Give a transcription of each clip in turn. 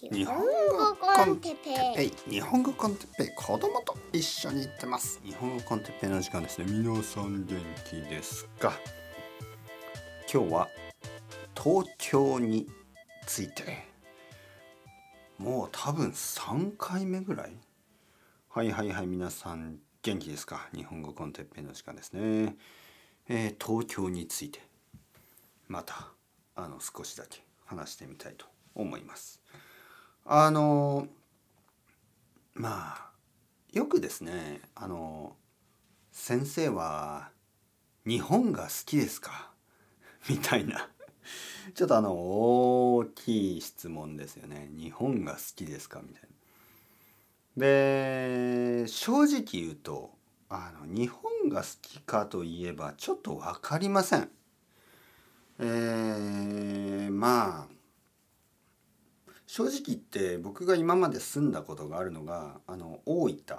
日本語コンテッペイ。日本語コンテッペイ。子供と一緒に行ってます。日本語コンテッペイの時間ですね。皆さん元気ですか？今日は東京について。もう多分3回目ぐらい？はいはいはい皆さん元気ですか？日本語コンテッペイの時間ですね、えー、東京について。またあの少しだけ話してみたいと思いますあのまあよくですねあの先生は日本が好きですか？みたいなちょっとあの大きい質問ですよね日本が好きですか？みたいな。で正直言うとあの日本が好きかといえばちょっと分かりません。えー、まあ正直言って僕が今まで住んだことがあるのがあの大分、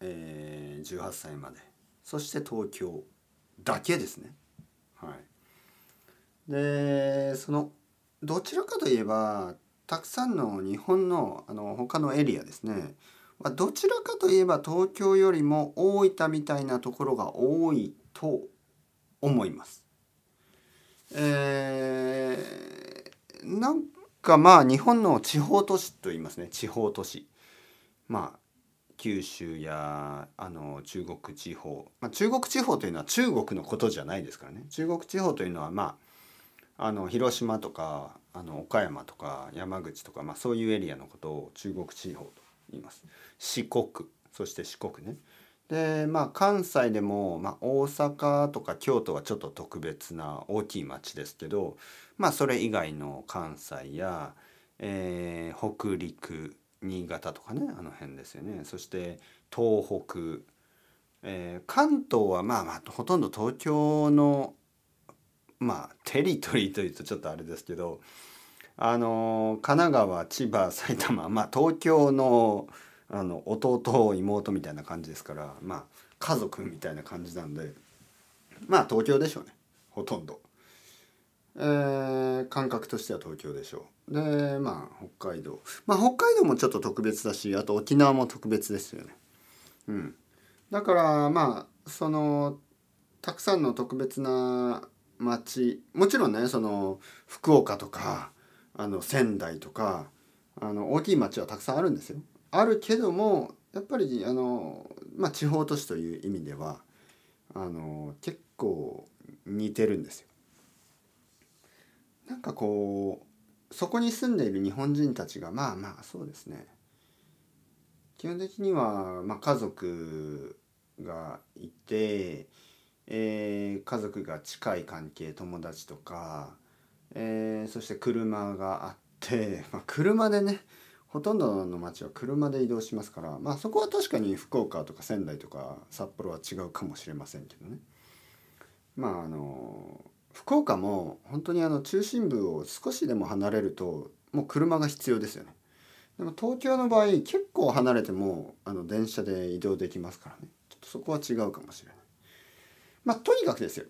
えー、18歳までそして東京だけですね。はい、でそのどちらかといえばたくさんの日本のあの他のエリアですねどちらかといえば東京よりも大分みたいなところが多いと思います。えー、なんかまあ日本の地方都市と言いますね。地方都市。まあ九州やあの中国地方、まあ、中国地方というのは中国のことじゃないですからね。中国地方というのはまああの広島とかあの岡山とか山口とか、まあ、そういうエリアのことを中国地方と言います。四国。そして四国ね。でまあ関西でも、まあ、大阪とか京都はちょっと特別な大きい町ですけどまあそれ以外の関西や、えー、北陸新潟とかねあの辺ですよね。そして東北、えー、関東はまあまあほとんど東京のまあテリトリーというとちょっとあれですけどあの神奈川千葉埼玉まあ東京のあの弟妹みたいな感じですからまあ家族みたいな感じなんでまあ東京でしょうねほとんど。えー、感覚としては東京でしょう。でまあ北海道まあ北海道もちょっと特別だしあと沖縄も特別ですよね。うん、だからまあそのたくさんの特別な町もちろんねその福岡とかあの仙台とかあの大きい町はたくさんあるんですよ。あるけどもやっぱりあの、まあ、地方都市という意味ではあの結構似てるんですよ。なんかこうそこに住んでいる日本人たちがまあまあそうですね基本的には、まあ、家族がいて、えー、家族が近い関係友達とか、えー、そして車があって、まあ、車でねほとんどの町は車で移動しますからまあそこは確かに福岡とか仙台とか札幌は違うかもしれませんけどね。まああの福岡も本当にあの中心部を少しでも離れるともう車が必要ですよね。でも東京の場合結構離れてもあの電車で移動できますからね。ちょっとそこは違うかもしれない。まあとにかくですよ。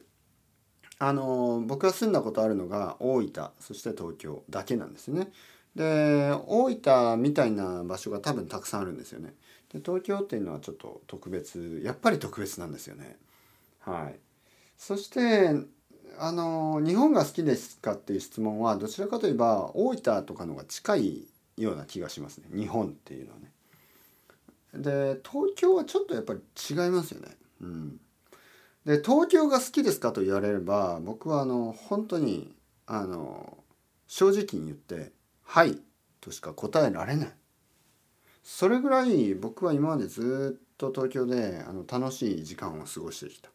あの僕が住んだことあるのが大分そして東京だけなんですね。で大分みたいな場所が多分たくさんあるんですよね。で東京っていうのはちょっと特別やっぱり特別なんですよね。はい、そしてあの日本が好きですかっていう質問はどちらかといえば大分とかのが近いような気がしますね日本っていうのはね。で東京はちょっとやっぱり違いますよね。うん、で東京が好きですかと言われれば僕はあの本当にあの正直に言ってはい。としか答えられない。それぐらい僕は今までずっと東京であの楽しい時間を過ごしてきた。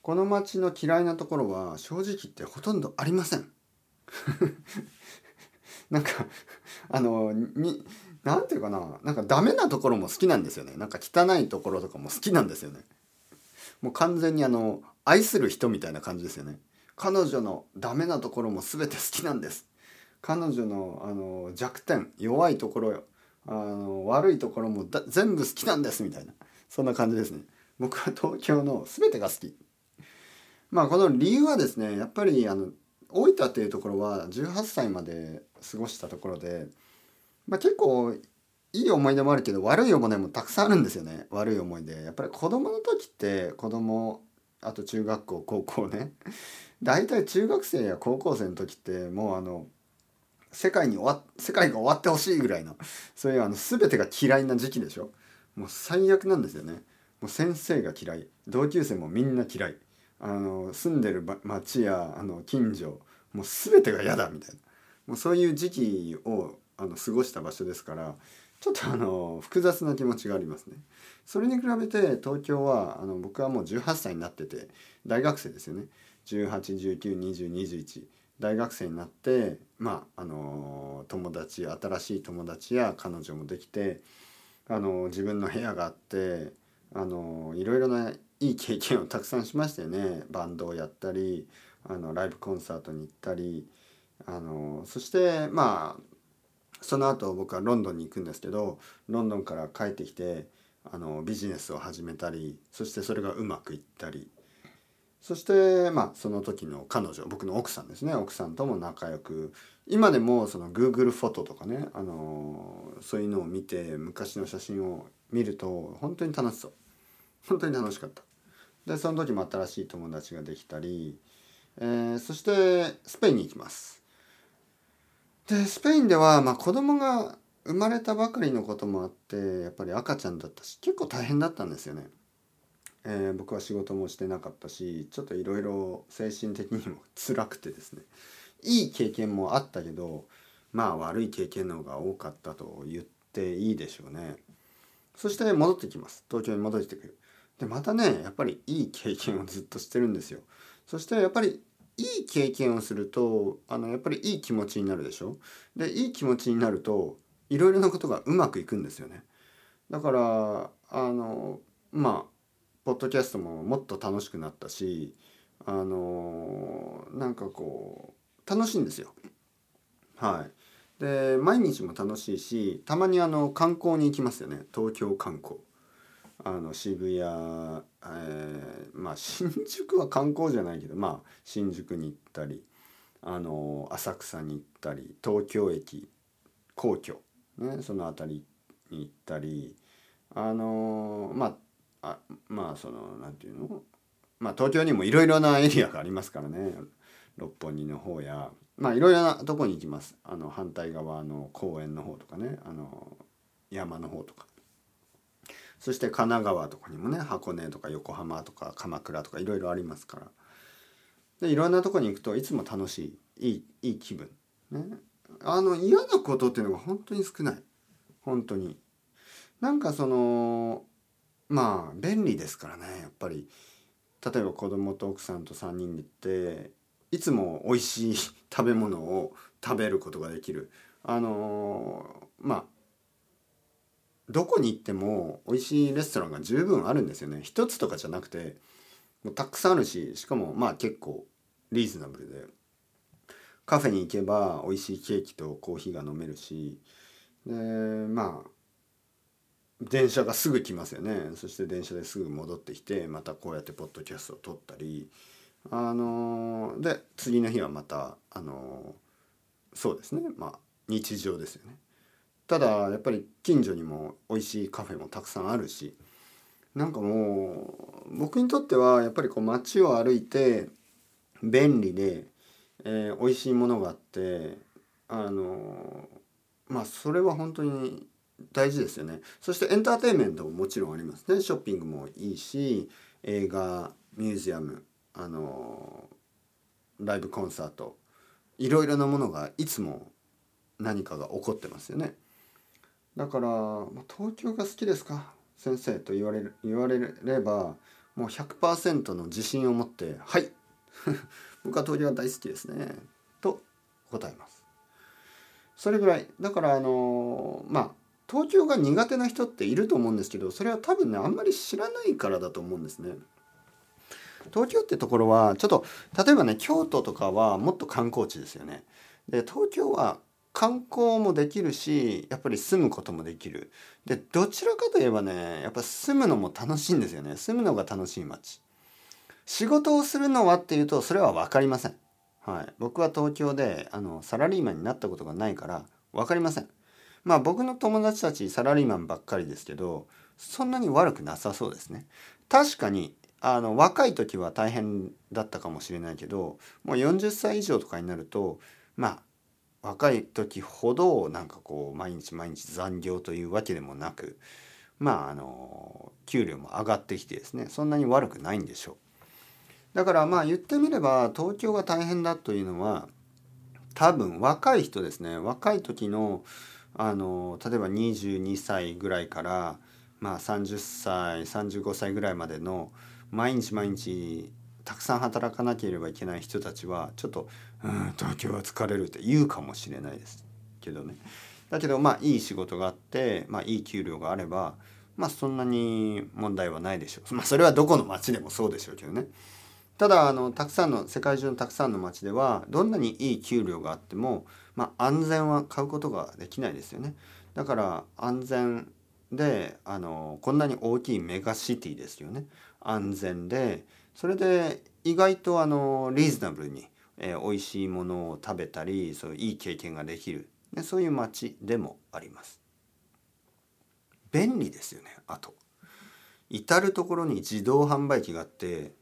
この街の嫌いなところは正直言ってほとんどありません。なんかあのになんていうかな。なんかダメなところも好きなんですよね。なんか汚いところとかも好きなんですよね。もう完全にあの愛する人みたいな感じですよね。彼女のダメなところも全て好きなんです。彼女のあの弱点弱いところよ。あの悪いところも全部好きなんですみたいな。そんな感じですね。僕は東京の全てが好き。まあこの理由はですねやっぱりあの大分っていうところは18歳まで過ごしたところで、まあ、結構いい思い出もあるけど悪い思い出もたくさんあるんですよね。悪い思い出。やっぱり子供の時って子供あと中学校高校ね。大体中学生や高校生の時ってもうあの世界に終わ世界が終わってほしいぐらいのそういうあの全てが嫌いな時期でしょ？もう最悪なんですよね。もう先生が嫌い。同級生もみんな嫌い。あの住んでる町やあの近所もう全てが嫌だみたいな。もうそういう時期をあの過ごした場所ですからちょっとあの複雑な気持ちがありますね。それに比べて東京はあの僕はもう18歳になってて大学生ですよね。18192021大学生になってまああの友達新しい友達や彼女もできてあの自分の部屋があってあのいろいろないい経験をたくさんしましたよねバンドをやったりあのライブコンサートに行ったりあのそしてまあその後僕はロンドンに行くんですけどロンドンから帰ってきてあのビジネスを始めたりそしてそれがうまくいったりそしてまあその時の彼女僕の奥さんですね。奥さんとも仲良く。今でもその Google フォトとかねあのそういうのを見て昔の写真を見ると本当に楽しそう。本当に楽しかった。でその時も新しい友達ができたり、えー、そしてスペインに行きます。でスペインではまあ子供が生まれたばかりのこともあってやっぱり赤ちゃんだったし結構大変だったんですよね。えー、僕は仕事もしてなかったしちょっといろいろ精神的にも 辛くてですねいい経験もあったけどまあ悪い経験の方が多かったと言っていいでしょうね。そして戻ってきます東京に戻ってくる。でまたねやっぱりいい経験をずっとしてるんですよ。そしてやっぱりいい経験をするとあのやっぱりいい気持ちになるでしょでいい気持ちになるといろいろなことがうまくいくんですよねだからあのまあポッドキャストももっと楽しくなったしあのなんかこう楽しいんですよ。はい。で毎日も楽しいしたまにあの観光に行きますよね。東京観光。あの渋谷、えー、まあ新宿は観光じゃないけどまあ新宿に行ったりあの浅草に行ったり東京駅皇居、ね、その辺りに行ったりあのまああまあそのなんていうの？まあ東京にもいろいろなエリアがありますからね。六本木の方やまあいろいろなとこに行きます。あの反対側の公園の方とかね。あの山の方とか。そして神奈川とかにもね箱根とか横浜とか鎌倉とかいろいろありますから。でいろんなとこに行くといつも楽しいいいいい気分。ね。あの嫌なことっていうのが本当に少ない。本当に。なんかそのまあ便利ですからねやっぱり。例えば子供と奥さんと3人で行っていつも美味しい食べ物を食べることができる。あのまあどこに行っても美味しいレストランが十分あるんですよね。一つとかじゃなくてもうたくさんあるししかもまあ結構リーズナブルで。カフェに行けば美味しいケーキとコーヒーが飲めるし。でまあ電車がすぐ来ますよね。そして電車ですぐ戻ってきてまたこうやってポッドキャストを撮ったり。あので次の日はまたあのそうですね。まあ日常ですよね。ただやっぱり近所にも美味しいカフェもたくさんあるしなんかもう僕にとってはやっぱりこう街を歩いて便利で、えー、美味しいものがあってあのまあそれは本当に大事ですよね。そしてエンターテインメントももちろんありますね。ショッピングもいいし映画ミュージアムあのライブコンサートいろいろなものがいつも何かが起こってますよね。だから「東京が好きですか？先生」と言われる言われればもう100%の自信を持って「はい 僕は東京が大好きですね」と答えます。それぐらい。だからあのまあ東京が苦手な人っていると思うんですけどそれは多分ねあんまり知らないからだと思うんですね。東京ってところはちょっと例えばね京都とかはもっと観光地ですよね。で東京は観光もできるしやっぱり住むこともできる。でどちらかといえばねやっぱ住むのも楽しいんですよね。住むのが楽しい街。仕事をするのはっていうとそれは分かりません。はい、僕は東京であのサラリーマンになったことがないから分かりません。まあ僕の友達たちサラリーマンばっかりですけどそんなに悪くなさそうですね確かにあの若い時は大変だったかもしれないけどもう40歳以上とかになるとまあ若い時ほどなんかこう毎日毎日残業というわけでもなくまああの給料も上がってきてですねそんなに悪くないんでしょう。だからまあ言ってみれば東京が大変だというのは多分若い人ですね若い時のあの例えば22歳ぐらいからまあ30歳35歳ぐらいまでの毎日毎日たくさん働かなければいけない人たちはちょっと「うん東京は疲れる」って言うかもしれないですけどね。だけどまあいい仕事があって、まあ、いい給料があればまあそんなに問題はないでしょう。まあそれはどこの町でもそうでしょうけどね。ただあのたくさんの世界中のたくさんの町ではどんなにいい給料があっても、まあ、安全は買うことができないですよね。だから安全であのこんなに大きいメガシティですよね。安全でそれで意外とあのリーズナブルに、えー、美味しいものを食べたりそういい経験ができる、ね、そういう街でもあります。便利ですよねあと。至る所に自動販売機があって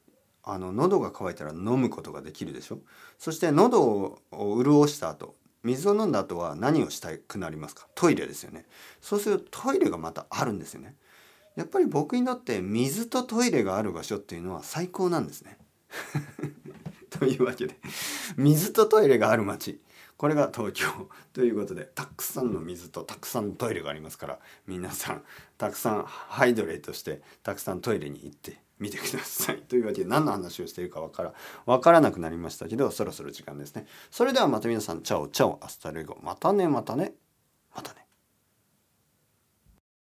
あの喉が渇いたら飲むことができるでしょ？そして喉を潤した後水を飲んだ後は何をしたくなりますか？トイレですよね。そうするとトイレがまたあるんですよね。やっぱり僕にとって水とトイレがある場所っていうのは最高なんですね。というわけで水とトイレがある街。これが東京。ということでたくさんの水とたくさんのトイレがありますから皆さんたくさんハイドレートしてたくさんトイレに行って見てください。というわけで何の話をしているかわからわからなくなりましたけどそろそろ時間ですね。それではまた皆さん ciao ciao hasta luego またねまたねまたね。